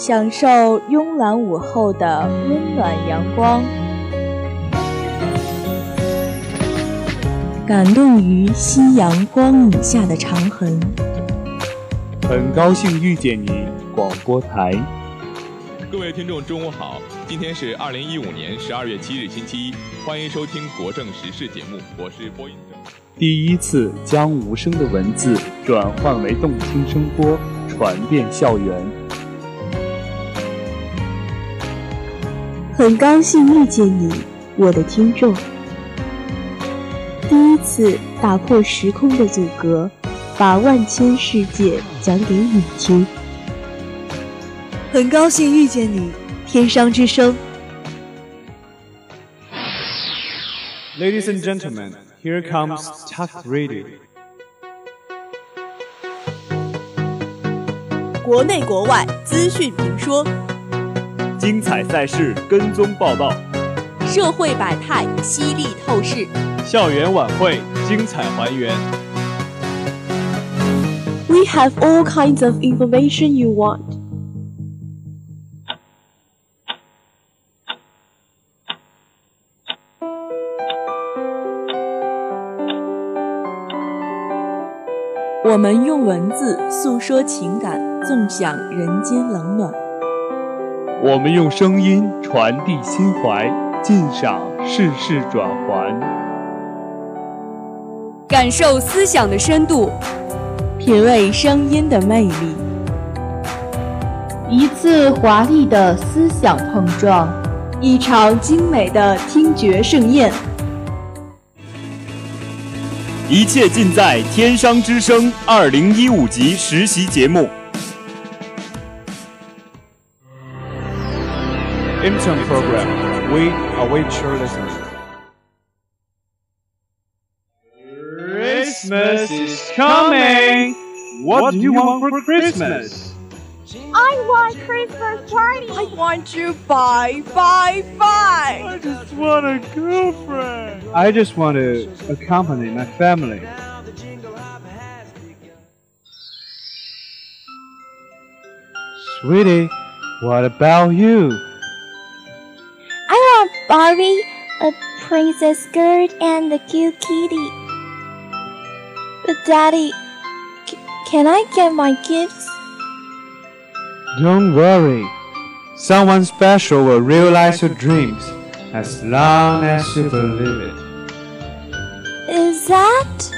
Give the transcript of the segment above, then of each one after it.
享受慵懒午后的温暖阳光，感动于夕阳光影下的长痕。很高兴遇见你，广播台。各位听众，中午好！今天是二零一五年十二月七日，星期一，欢迎收听国政时事节目，我是播音者。第一次将无声的文字转换为动听声波，传遍校园。很高兴遇见你，我的听众。第一次打破时空的阻隔，把万千世界讲给你听。很高兴遇见你，天商之声。Ladies and gentlemen, here comes Talk Radio。国内国外资讯评说。精彩赛事跟踪报道，社会百态犀利透视，校园晚会精彩还原。We have all kinds of information you want. 我们用文字诉说情感，纵享人间冷暖。我们用声音传递心怀，尽赏世事转环，感受思想的深度，品味声音的魅力。一次华丽的思想碰撞，一场精美的听觉盛宴。一切尽在《天商之声》二零一五级实习节目。Intern program. We await your listening. Christmas is coming. What do you want for Christmas? I want Christmas party. I want you bye bye bye. I just want a girlfriend. I just want to accompany my family. Sweetie, what about you? Barbie, a princess skirt, and a cute kitty. But Daddy, can I get my gifts? Don't worry. Someone special will realize your dreams as long as you believe it. Is that?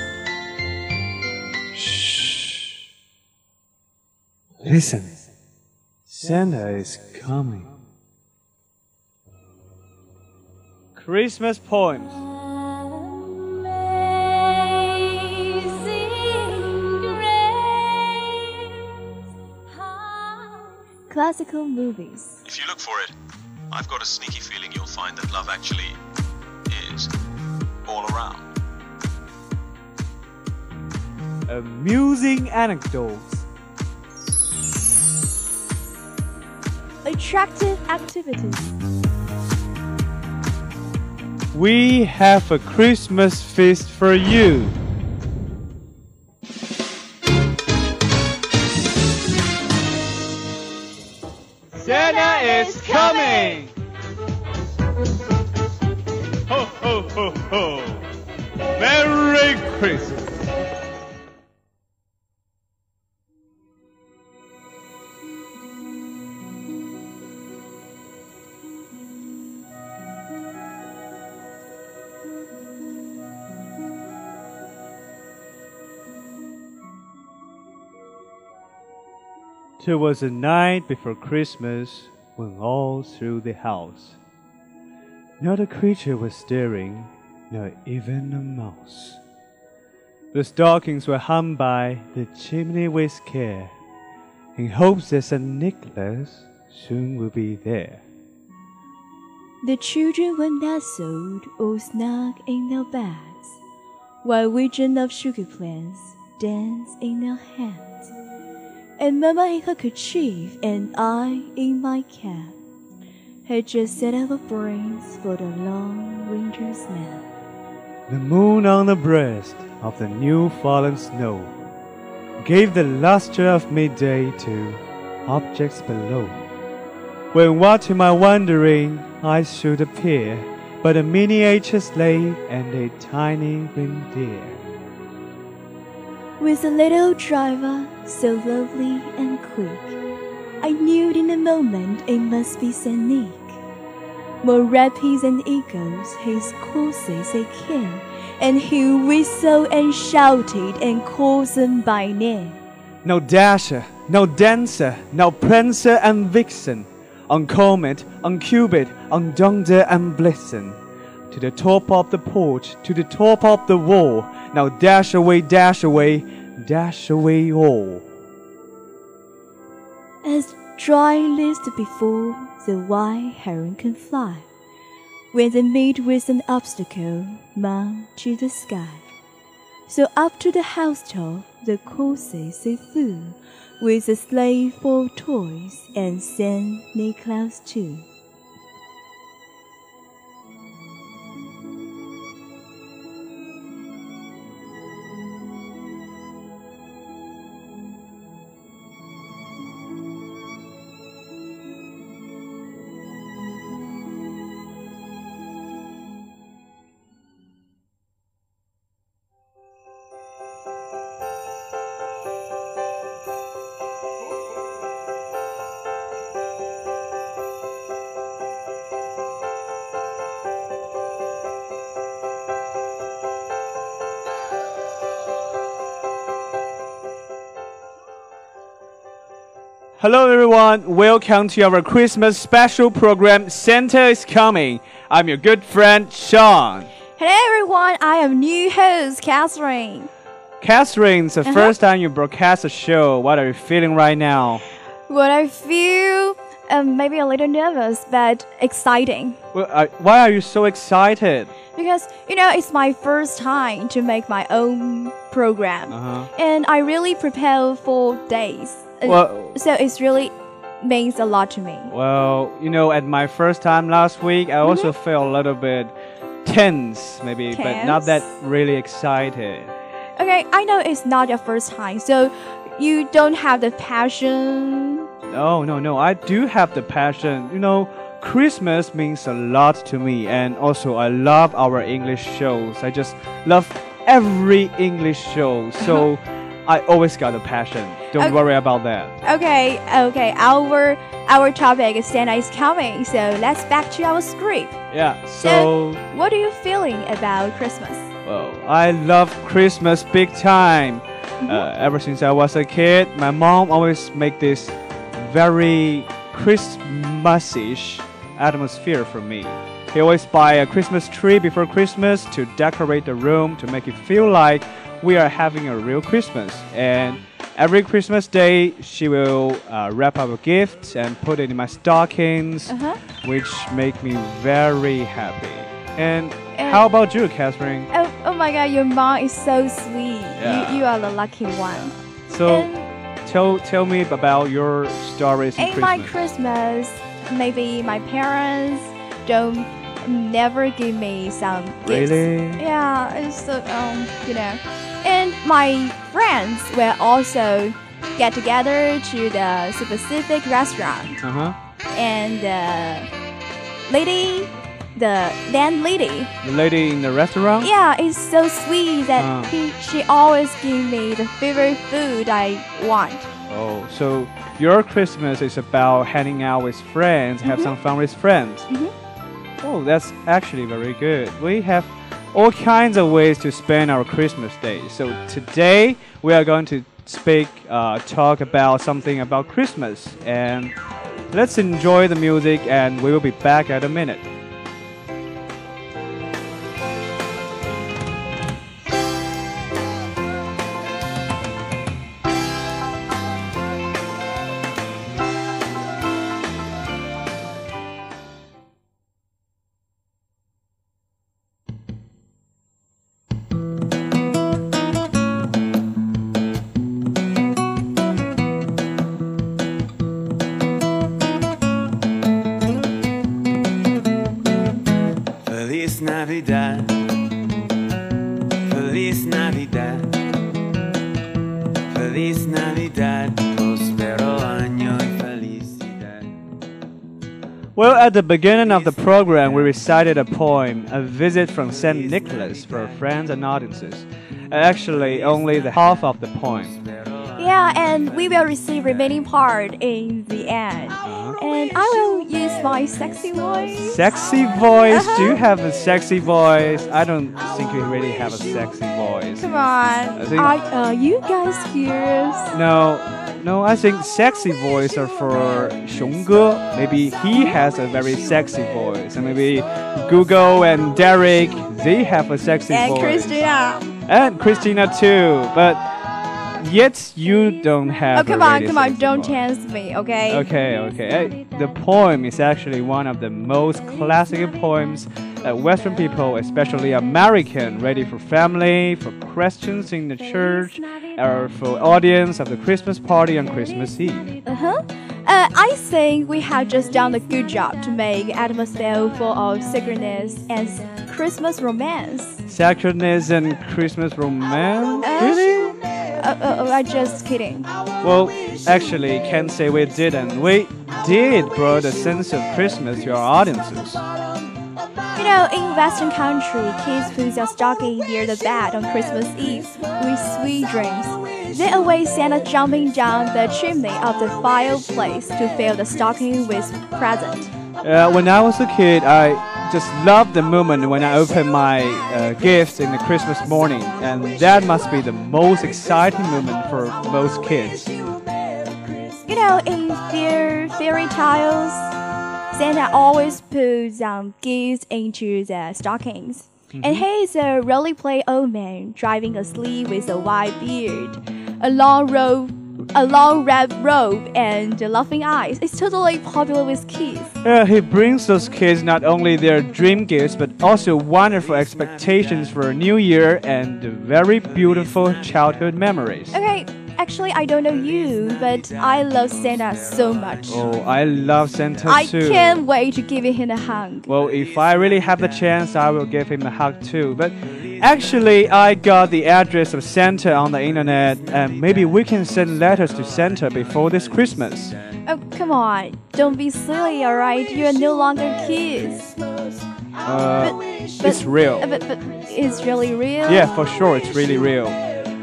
Shh. Listen. Santa is coming. Christmas poems. Classical movies. If you look for it, I've got a sneaky feeling you'll find that love actually is all around. Amusing anecdotes. Attractive activities. We have a Christmas feast for you. Santa is coming! Ho, ho, ho, ho! Merry Christmas! It was the night before Christmas when all through the house not a creature was stirring, not even a mouse. The stockings were hung by the chimney with care, in hopes that St. Nicholas soon will be there. The children were nestled all snug in their beds, while vision of sugar plants danced in their hands, and Mamma in her kerchief and I in my cap had just set our brains for the long winter's nap. The moon on the breast of the new fallen snow gave the luster of midday to objects below. When what to my wondering eyes should appear but a miniature sleigh and a tiny reindeer. With a little driver so lovely and quick, I knew in a moment it must be Saint Nick. More rapid and eagles, his courses they came, and he whistled and shouted and called them by name. No dasher, no dancer, no prancer and vixen, on comet, on cupid, on donder and blitzen. To the top of the porch, to the top of the wall, now dash away, dash away, dash away all. As dry leaves before the white heron can fly, when they meet with an obstacle, mount to the sky. So up to the housetop the courses they flew, with a sleigh full of toys and Saint Nicholas too. Hello everyone, welcome to our Christmas special program Santa is Coming. I'm your good friend Sean. Hello everyone, I am new host Catherine. Catherine, it's the Uh-huh. first time you broadcast a show. What are you feeling right now? What I feel, um, maybe a little nervous, but exciting. Well, uh, why are you so excited? Because, you know, it's my first time to make my own program. Uh-huh. And I really prepare for days. Well- so it's really means a lot to me. Well, you know, at my first time last week, I also mm-hmm. felt a little bit tense, maybe, but not that really excited. Okay, I know it's not your first time, so you don't have the passion. No, no, no. I do have the passion. You know, Christmas means a lot to me, and also I love our English shows. I just love every English show, so uh-huh. I always got a passion. Don't Okay. worry about that. Okay, okay. Our our topic is Santa is coming, so let's back to our script. Yeah. So, What are you feeling about Christmas? well, I love Christmas big time. Uh, ever since I was a kid, my mom always make this very Christmasish atmosphere for me. He always buy a Christmas tree before Christmas to decorate the room to make it feel like we are having a real Christmas. And every Christmas day, she will uh, wrap up a gift and put it in my stockings, Uh-huh. which make me very happy. And how about you, Catherine? Oh, oh my God, your mom is so sweet. Yeah. You you are the lucky one. So, tell tell me about your stories in In my Christmas. Christmas, maybe my parents don't never give me some gifts. Really? Yeah, it's so um, you know. My friends will also get together to the specific restaurant, Uh huh. and the lady, the landlady, The lady in the restaurant. yeah, it's so sweet that Ah. he, she always give me the favorite food I want. Oh, so your Christmas is about hanging out with friends, have Mhm. some fun with friends. Mhm. Oh, that's actually very good. We have all kinds of ways to spend our Christmas day. So today we are going to speak, uh, talk about something about Christmas, and let's enjoy the music, and we will be back at a minute. At the beginning of the program, we recited a poem, A Visit from St. Nicholas, for friends and audiences. Actually, only the half of the poem. Yeah, and we will receive remaining part in the end. And I will use my sexy voice. Sexy voice? Do you have a sexy voice? I don't think you really have a sexy voice. Come on. I think- Are uh, you guys curious? No, no, I think sexy voice are for 熊哥. Maybe he has a very sexy voice. And maybe Google and Derek, they have a sexy voice. And voice. Christina. And Christina too. But yet you don't have Oh, come on, come on. Don't voice. chance me, okay? Okay, okay. The poem is actually one of the most classic poems that Western people, especially American, ready for family, for Christians in the church, or for audience of the Christmas party on Christmas Eve. Uh-huh. Uh, I think we have just done a good job to make atmosphere full of sacredness and Christmas romance. Sacredness and Christmas romance? Really? Uh, uh, uh, I'm just kidding. Well, actually, can't say we didn't. We did brought a sense of Christmas to our audiences. You know, in Western country, kids put their stocking near the bed on Christmas Eve with sweet dreams. They await Santa jumping down the chimney of the fireplace to fill the stocking with presents. Uh, when I was a kid, I just loved the moment when I opened my uh, gifts in the Christmas morning, and that must be the most exciting moment for most kids. You know, in fair, fairy tales, Santa always puts um, gifts into the stockings. And he is a really play old man driving a sleigh with a white beard, a long robe, a long red robe, and laughing eyes. It's totally popular with kids. Uh, he brings those kids not only their dream gifts, but also wonderful expectations for a new year and very beautiful childhood memories. Okay, actually, I don't know you, but I love Santa so much. Oh, I love Santa I too. I can't wait to give him a hug. Well, if I really have the chance, I will give him a hug too. But actually, I got the address of Santa on the internet, and maybe we can send letters to Santa before this Christmas. Oh, come on. Don't be silly, alright? You are no longer kids. Uh, it's real. But, but it's really real? Yeah, for sure, it's really real.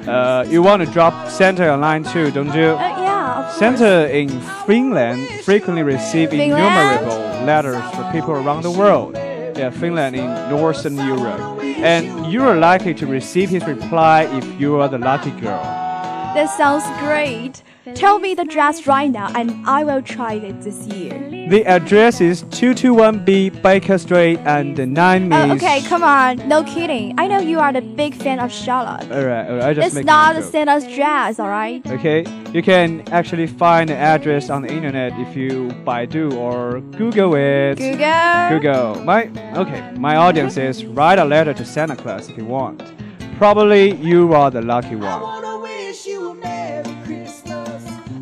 Uh, you want to drop Santa online too, don't you? Uh, yeah. Santa in Finland frequently receive Finland? innumerable letters from people around the world. Yeah, Finland in Northern Europe. And you are likely to receive his reply if you are the lucky girl. That sounds great. Tell me the address right now, and I will try it this year. The address is 221B Baker Street and 9 Oh, East. okay, come on. No kidding. I know you are the big fan of Sherlock. Alright, alright, I just It's making not a joke. Santa's dress, alright? Okay, you can actually find the address on the internet if you Baidu or Google it. Google. Google. My okay. My audience is write a letter to Santa Claus if you want. Probably you are the lucky one.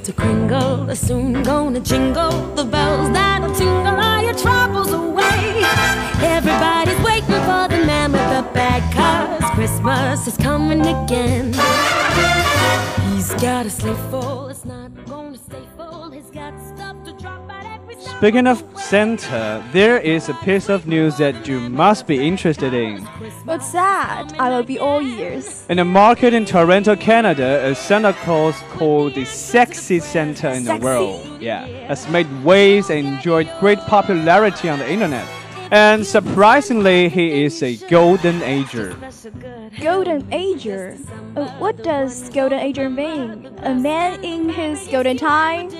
Mr. Kringle is soon gonna jingle the bells that'll tingle all your troubles away. Everybody's waiting for the man with the bag, cause Christmas is coming again. He's got a sleigh full, it's not gonna stay full. He's got stuff to step. Speaking of Santa, there is a piece of news that you must be interested in. What's that? I will be all ears. In a market in Toronto, Canada, a Santa Claus called the Sexy Santa in the world, yeah, has made waves and enjoyed great popularity on the internet. And surprisingly, he is a golden ager. Golden Ager. Uh, what does Golden Ager mean? A man in his golden time?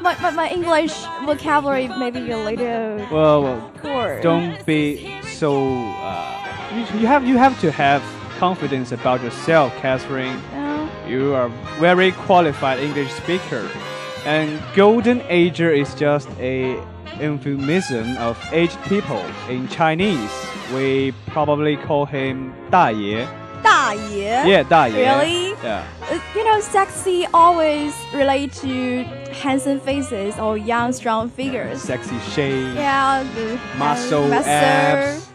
My, my, my English vocabulary may be a little Well, well, poor. don't be so. Uh, you, you have you have to have confidence about yourself, Catherine. Oh. You are very qualified English speaker, And golden ager is just a euphemism of aged people. In Chinese, we probably call him 大爷.大爷. Yeah, 大爷. Really? Yeah. Uh, you know, sexy always relate to handsome faces or young, strong figures. Sexy shape. Yeah, the Muscle, muscle, abs.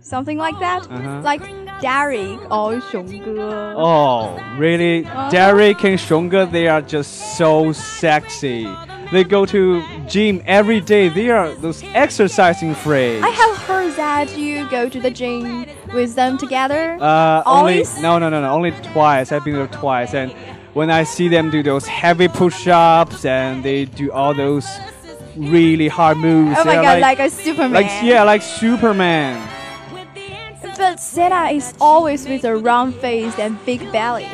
something like that. Uh-huh. Like Derek or 熊哥. Oh, really? Uh-huh. Derek and Shunga, they are just so sexy. They go to gym every day. They are those exercising freaks. I have heard that you go to the gym with them together. Uh, only no, no, no, no. Only twice. I've been there twice, and when I see them do those heavy push-ups and they do all those really hard moves. Oh my god, like, a Superman. like yeah, like Superman. But Santa is always with a round face and big belly.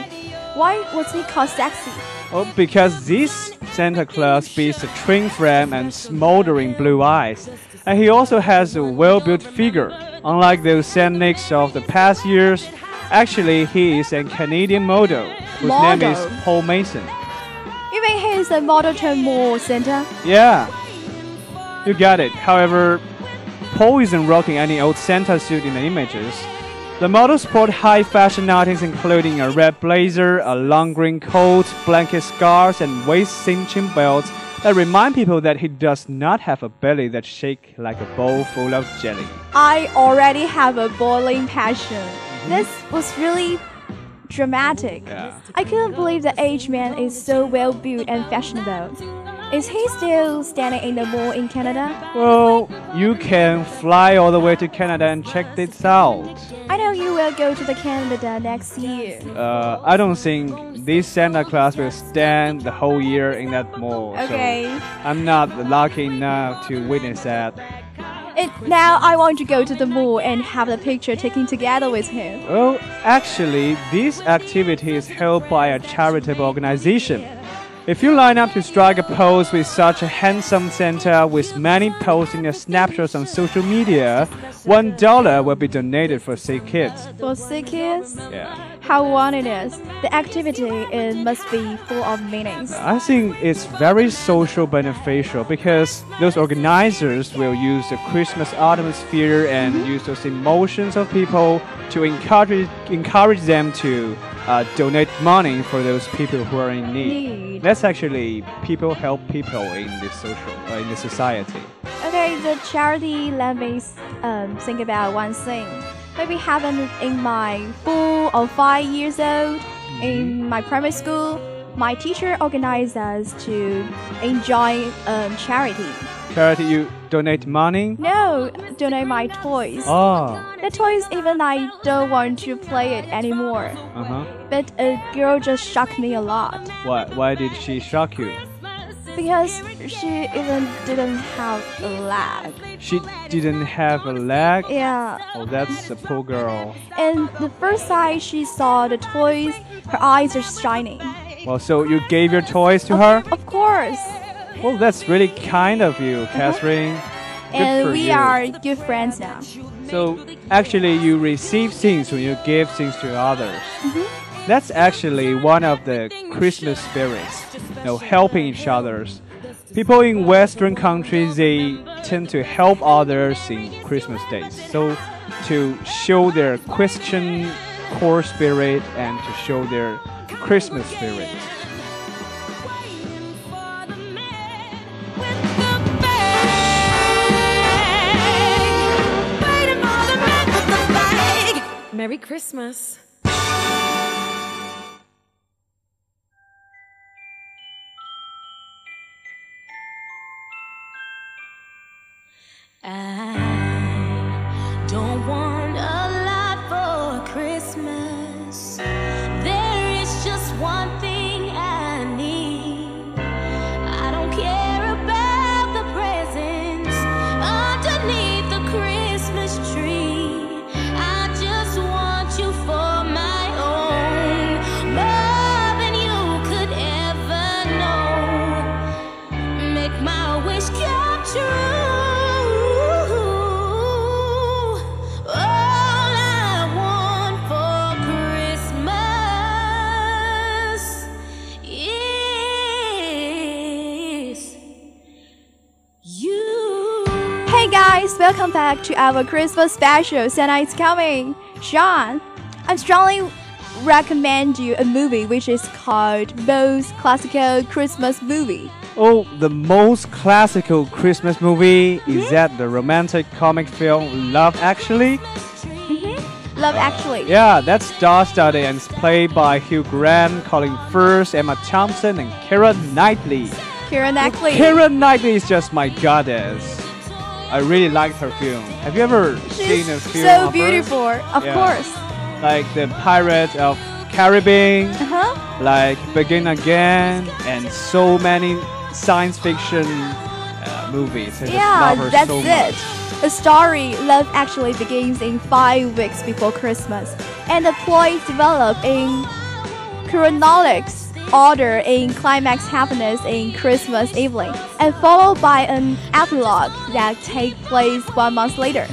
Why was he called sexy? Oh, because this Santa Claus beats a twin frame and smoldering blue eyes, and he also has a well-built figure. Unlike those Saint Nicks of the past years, actually he is a Canadian model whose name is Paul Mason. You mean he is a model turned more Santa? Yeah, you got it. However, Paul isn't rocking any old Santa suit in the images. The model sport high fashion items including a red blazer, a long green coat, blanket scarves, and waist cinching belts that remind people that he does not have a belly that shakes like a bowl full of jelly. I already have a boiling passion. Mm-hmm. This was really dramatic. Yeah. I couldn't believe the aged man is so well built and fashionable. Is he still standing in the mall in Canada? Well, you can fly all the way to Canada and check this out. I know you will go to the Canada next year. Uh, I don't think this Santa Claus will stand the whole year in that mall. so Okay. I'm not lucky enough to witness that. And now I want to go to the mall and have the picture taken together with him. Well, actually, this activity is held by a charitable organization. If you line up to strike a pose with such a handsome Santa with many posting their snapshots on social media, one dollar will be donated for sick kids. For sick kids? Yeah. How one it is. The activity it must be full of meanings. I think it's very social beneficial because those organizers will use the Christmas atmosphere and mm-hmm. use those emotions of people to encourage encourage them to uh, donate money for those people who are in need. Need. That's actually people help people in this social uh, in the society. Okay, the charity let me um, think about one thing. Maybe happened in my four or five years old in my primary school. My teacher organized us to enjoy um, charity. Charity, you donate money. No, donate my toys. Oh. The toys, even I don't want to play it anymore. Uh huh. But a girl just shocked me a lot Why? Why did she shock you? because she even didn't have a leg. She didn't have a leg. Yeah. Oh, that's a poor girl. And the first time she saw the toys, her eyes are shining. Well, so you gave your toys to her? Of course. Well, that's really kind of you, Catherine. And we you. are good friends now. So, actually, you receive things when you give things to others. Mm-hmm. That's actually one of the Christmas spirits, you know, helping each others. People in Western countries they tend to help others in Christmas days. So, to show their Christian core spirit and to show their Christmas spirit. Merry Christmas. I welcome back to our Christmas special. Santa is coming. Sean, I strongly recommend you a movie which is called Most Classical Christmas Movie. Oh, the most classical Christmas movie is mm-hmm. that the romantic comic film Love Actually? Mm-hmm. Love Actually. Yeah, that's star-studded and it's played by Hugh Grant, Colin Firth, Emma Thompson, and Keira Knightley. Keira Knightley. Keira Knightley is just my goddess. I really liked her film. Have you ever seen a film? so beautiful, of Yeah. course. Like the Pirates of Caribbean, Uh-huh. like Begin Again, and so many science fiction uh, movies. I Yeah, that's so it. The story Love actually begins in five weeks before Christmas, and the plot develop in chronological order in climax happiness in Christmas evening, and followed by an epilogue that takes place one month later.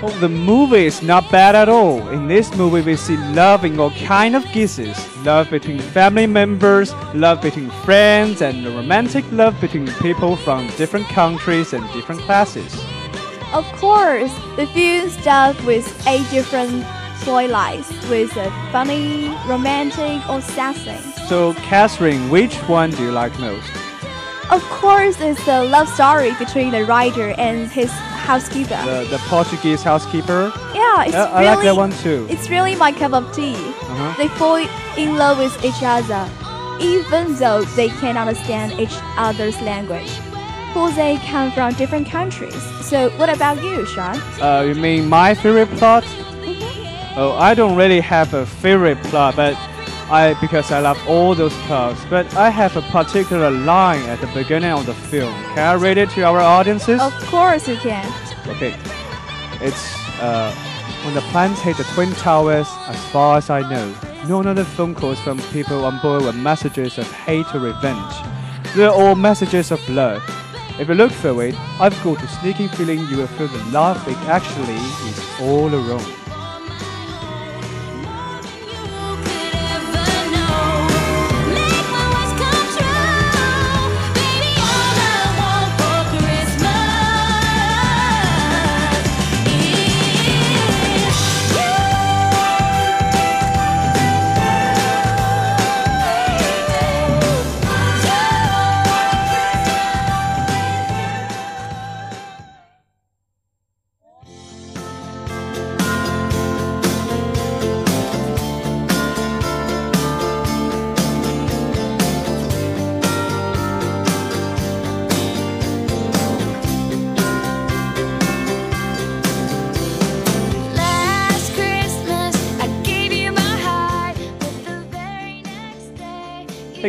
Oh, the movie is not bad at all. In this movie, we see love in all kind of guises: love between family members, love between friends, and romantic love between people from different countries and different classes. Of course, the film starts with eight different lines, with a funny, romantic, or thing. So, Catherine, which one do you like most? Of course, it's the love story between the writer and his housekeeper. The, the Portuguese housekeeper? yeah, it's Uh, I like that one too. It's really my cup of tea. Uh-huh. They fall in love with each other, even though they can't understand each other's language. For they come from different countries. So, what about you, Sean? Uh, you mean my favorite plot? Oh, I don't really have a favorite plot, but I because I love all those plots. But I have a particular line at the beginning of the film. Can I read it to our audiences? Of course you can. Okay, it's uh, when the planes hit the twin towers. As far as I know, no other phone calls from people on board were messages of hate or revenge. They're all messages of love. If you look for it, I've got a sneaking feeling you will feel the love it actually is all around.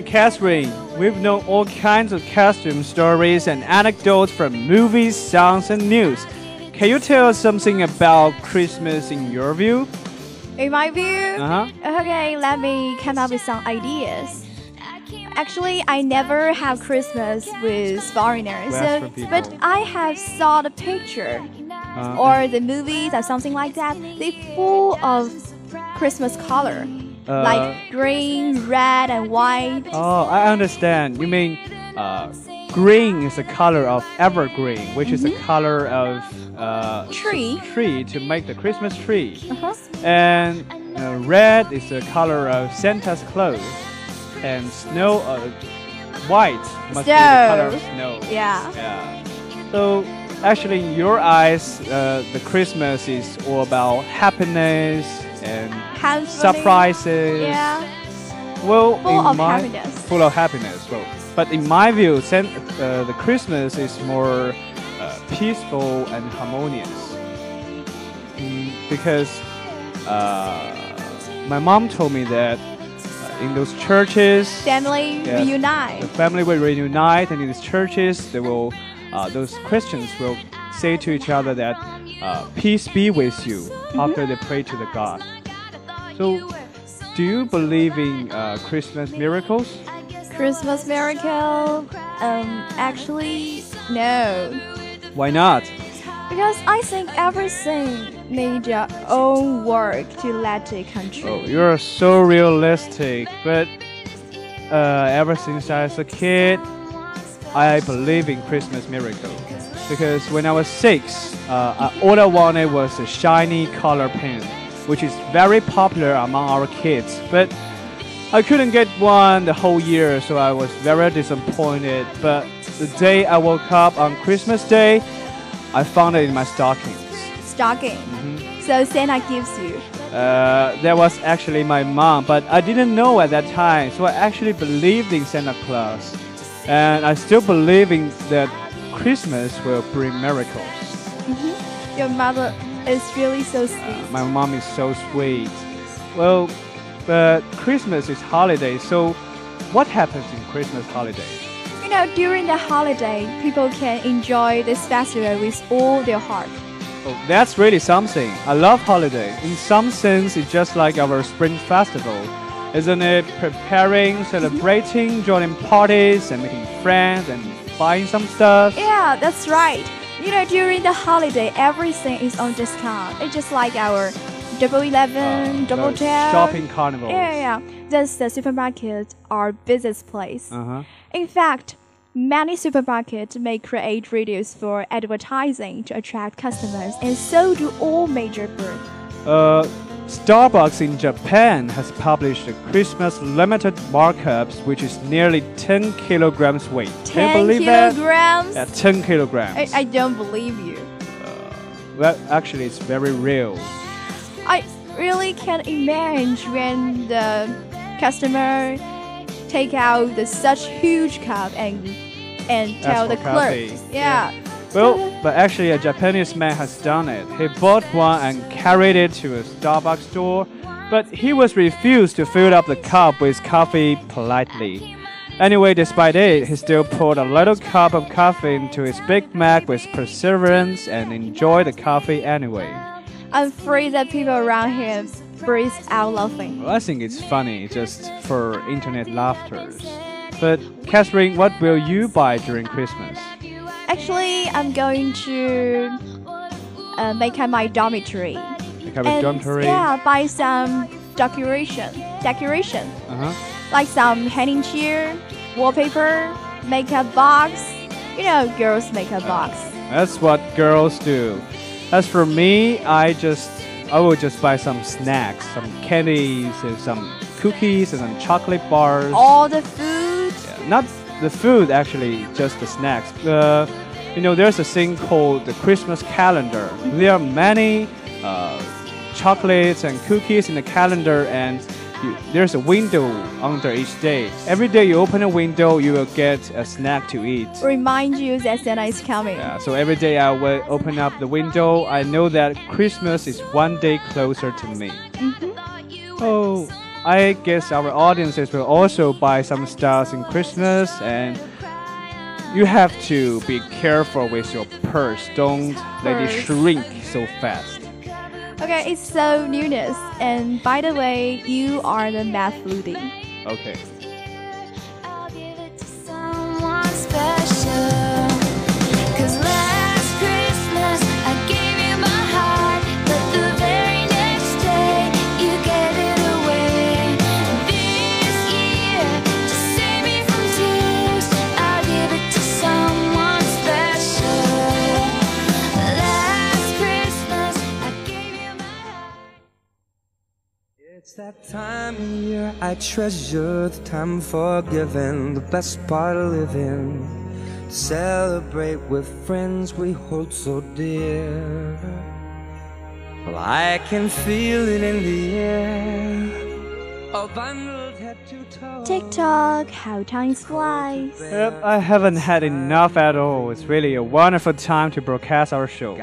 Catherine, we've known all kinds of costume stories and anecdotes from movies, songs, and news. Can you tell us something about Christmas in your view? In my view, Uh-huh. okay, let me come up with some ideas. Actually, I never have Christmas with foreigners, so, but I have saw the picture Uh, or the movies or something like that. They full of Christmas color, Uh, like green, red, and white. Oh, I understand. You mean uh, green is the color of evergreen, which is the color of uh, Tree. tree to make the Christmas tree. Uh-huh. And uh, red is the color of Santa's clothes. And snow, uh, white must be the color of Snow. snow. Yeah. Yeah. So actually, in your eyes, uh, the Christmas is all about happiness and Surprises. Yeah. Well, Full of my, happiness. Full of happiness. Well, but in my view, uh, the Christmas is more uh, peaceful and harmonious. Mm, because uh, my mom told me that uh, in those churches, Family Yeah. reunite. the family will reunite, and in these churches, they will, uh, those Christians will say to each other that uh, peace be with you after they pray to the God. So, do you believe in uh, Christmas miracles? Christmas miracle? Um, actually, no. Why not? Because I think everything need your own work to let it Oh, you're so realistic, but uh, ever since I was a kid, I believe in Christmas miracle. because when I was six, uh, all I wanted was a shiny color pen, which is very popular among our kids. But I couldn't get one the whole year, so I was very disappointed. But the day I woke up on Christmas Day, I found it in my stockings. Stocking. Mm-hmm. So Santa gives you. Uh, that was actually my mom, but I didn't know at that time, so I actually believed in Santa Claus. And I still believe in that Christmas will bring miracles. Mhm. Your mother is really so uh, sweet. My mom is so sweet. Well, but Christmas is holiday, so what happens in Christmas holiday? You know, during the holiday, people can enjoy this festival with all their heart. Oh, that's really something. I love holiday. In some sense, it's just like our spring festival. Isn't it preparing, mm-hmm. celebrating, joining parties, and making friends, and buying some stuff? Yeah, that's right. You know, during the holiday, everything is on discount. It's just like our Double Eleven, Double Uh, those Ten. shopping carnival. Yeah, yeah. That's the supermarkets are business place. Uh-huh. In fact, many supermarkets may create videos for advertising to attract customers, and so do all major brands. Uh, Starbucks in Japan has published a Christmas limited markups, which is nearly 10 kilograms weight. Can you 10 believe that? kilograms? Yeah, 10 kilograms. I, I don't believe you. Uh, well, actually, it's very real. I really can't imagine when the customer take out the such huge cup and and tell the clerk. coffee. Yeah. Well, but actually, a Japanese man has done it. He bought one and carried it to a Starbucks store, but he was refused to fill up the cup with coffee politely. Anyway, despite it, he still poured a little cup of coffee into his Big Mac with perseverance and enjoyed the coffee anyway. I'm afraid that people around here breathe out laughing. Well, I think it's funny just for internet laughters. But Catherine, what will you buy during Christmas? Actually, I'm going to uh, make up my dormitory. Make up a dormitory? Yeah, buy some decoration. Decoration. Uh-huh. Like some hanging chair, wallpaper, makeup box. You know, girls' makeup box. That's what girls do. As for me, I just I will just buy some snacks, some candies and some cookies and some chocolate bars. All the food. Yeah, Not the food actually, just the snacks. Uh, you know, there's a thing called the Christmas calendar. There are many uh, chocolates and cookies in the calendar, and you, there's a window under each day. Every day you open a window, you will get a snack to eat. Remind you that Santa is coming. Yeah, so every day I will open up the window. I know that Christmas is one day closer to me. Oh, I guess our audiences will also buy some stuff in Christmas, and you have to be careful with your purse. Don't let it shrink so fast. Okay, it's so newness. And by the way, you are the math foodie. Okay. That time of year I treasure the time for giving, the best part of living. To Celebrate with friends we hold so dear. Well, I can feel it in the air. To toe. Tick-tock, how time flies. Yep, I haven't had enough at all. It's really a wonderful time to broadcast our show.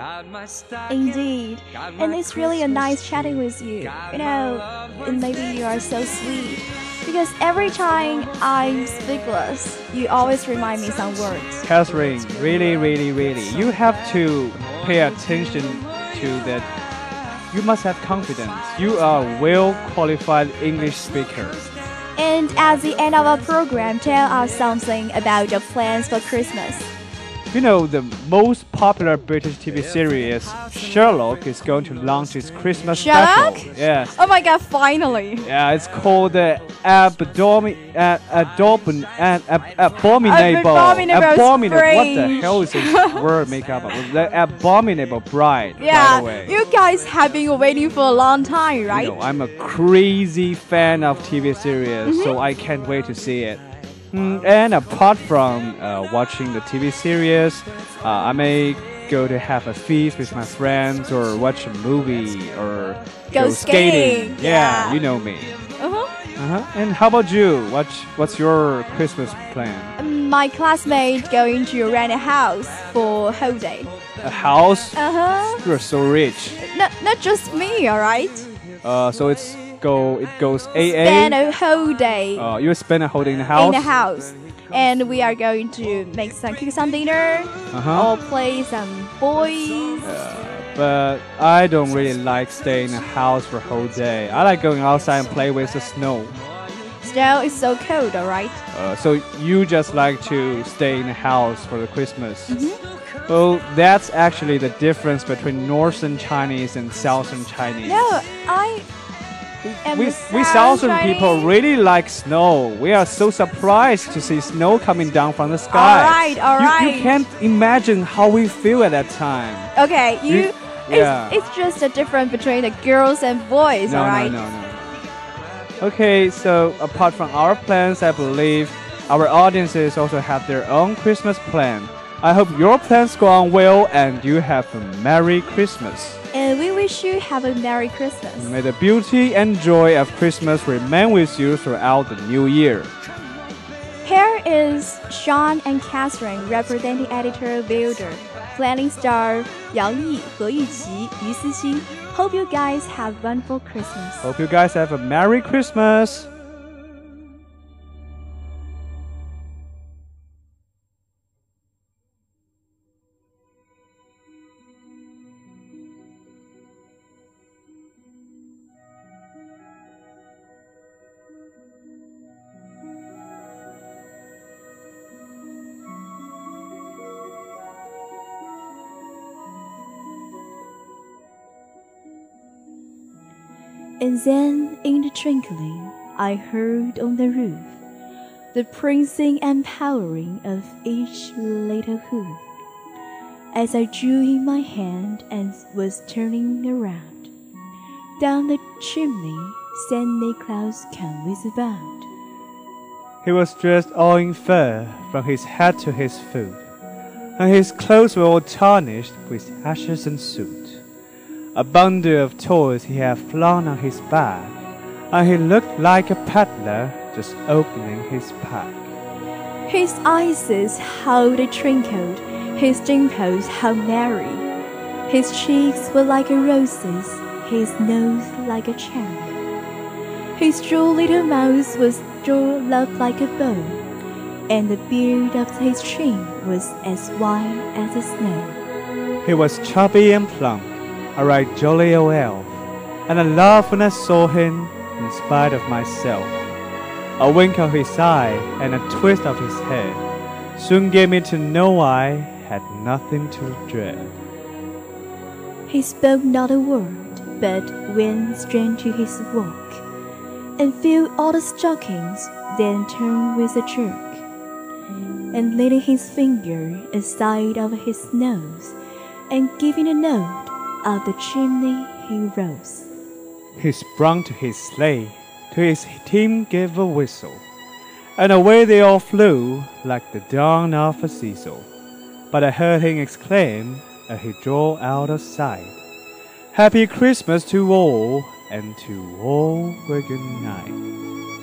Indeed. And it's really a nice chatting with you. You know, and maybe you are so sweet. Because every time I'm speechless, you always remind me some words. Catherine, really, really, really, you have to pay attention to that. You must have confidence. You are a well qualified English speaker. And at the end of our program, tell us something about your plans for Christmas. You know, the most popular British TV series, Sherlock, is going to launch its Christmas Sherlock? special. Yeah. Oh my god, finally. Yeah, it's called the Abdomi- uh, Adobin- uh, ab- Abominable. Abominable Abominable. What the hell is this word make up? The Abominable Bride. By Yeah, the way. you guys have been waiting for a long time, right? You know, I'm a crazy fan of TV series, Mm-hmm. so I can't wait to see it. Mm, and apart from uh, watching the TV series, uh, I may go to have a feast with my friends or watch a movie or Go skating. Yeah, Yeah. you know me. Uh-huh. Uh-huh. And how about you? What What's your Christmas plan? My classmate going to rent a house for whole day. A house? Uh-huh. You're so rich. Not, not just me, alright? Uh, so it's go. It goes AA. Spend a whole day Uh, you spend a whole day in the house. in the house. And we are going to make some cook some dinner Uh-huh. or play some boys. Yeah, But I don't really like staying in the house for a whole day. I like going outside and play with the snow. Snow is so cold, alright? Uh, so you just like to stay in the house for the Christmas. Mm-hmm. Well, that's actually the difference between Northern Chinese and Southern Chinese. No, I am we, we South Southern people really like snow. We are so surprised to see snow coming down from the sky. Alright, You- alright. You, can't imagine how we feel at that time. Okay, you. You- yeah. It's, it's just a difference between the girls and boys, No, alright? no, no, no. Okay, so apart from our plans, I believe our audiences also have their own Christmas plan. I hope your plans go on well and you have a Merry Christmas. Wish you have a Merry Christmas. May the beauty and joy of Christmas remain with you throughout the new year. Here is Sean and Catherine representing editor Builder, planning star Yang Yi, He Yuqi, Yu Sixin. Hope you guys have wonderful Christmas. Hope you guys have a Merry Christmas. Then, in the twinkling, I heard on the roof the prancing and powering of each little hoof. As I drew in my hand and was turning around, down the chimney Saint Nicholas came with a bound. He was dressed all in fur from his head to his foot, and his clothes were all tarnished with ashes and soot. A bundle of toys he had flung on his back, and he looked like a peddler just opening his pack. His eyes how they twinkled, his dimples how merry. His cheeks were like a roses, his nose like a cherry. His droll little mouth was drawn up like a bow, and the beard of his chin was as white as the snow. He was chubby and plump, a right jolly old elf, and I laughed when I saw him in spite of myself. A wink of his eye and a twist of his head soon gave me to know I had nothing to dread. He spoke not a word, but went straight to his work, and filled all the stockings, then turned with a jerk, and laying his finger aside of his nose, and giving a note of the chimney he rose. He sprung to his sleigh, to his team gave a whistle, and away they all flew like the dawn of a cecil. But I heard him exclaim as he drove out of sight, Happy Christmas to all, and to all a good night.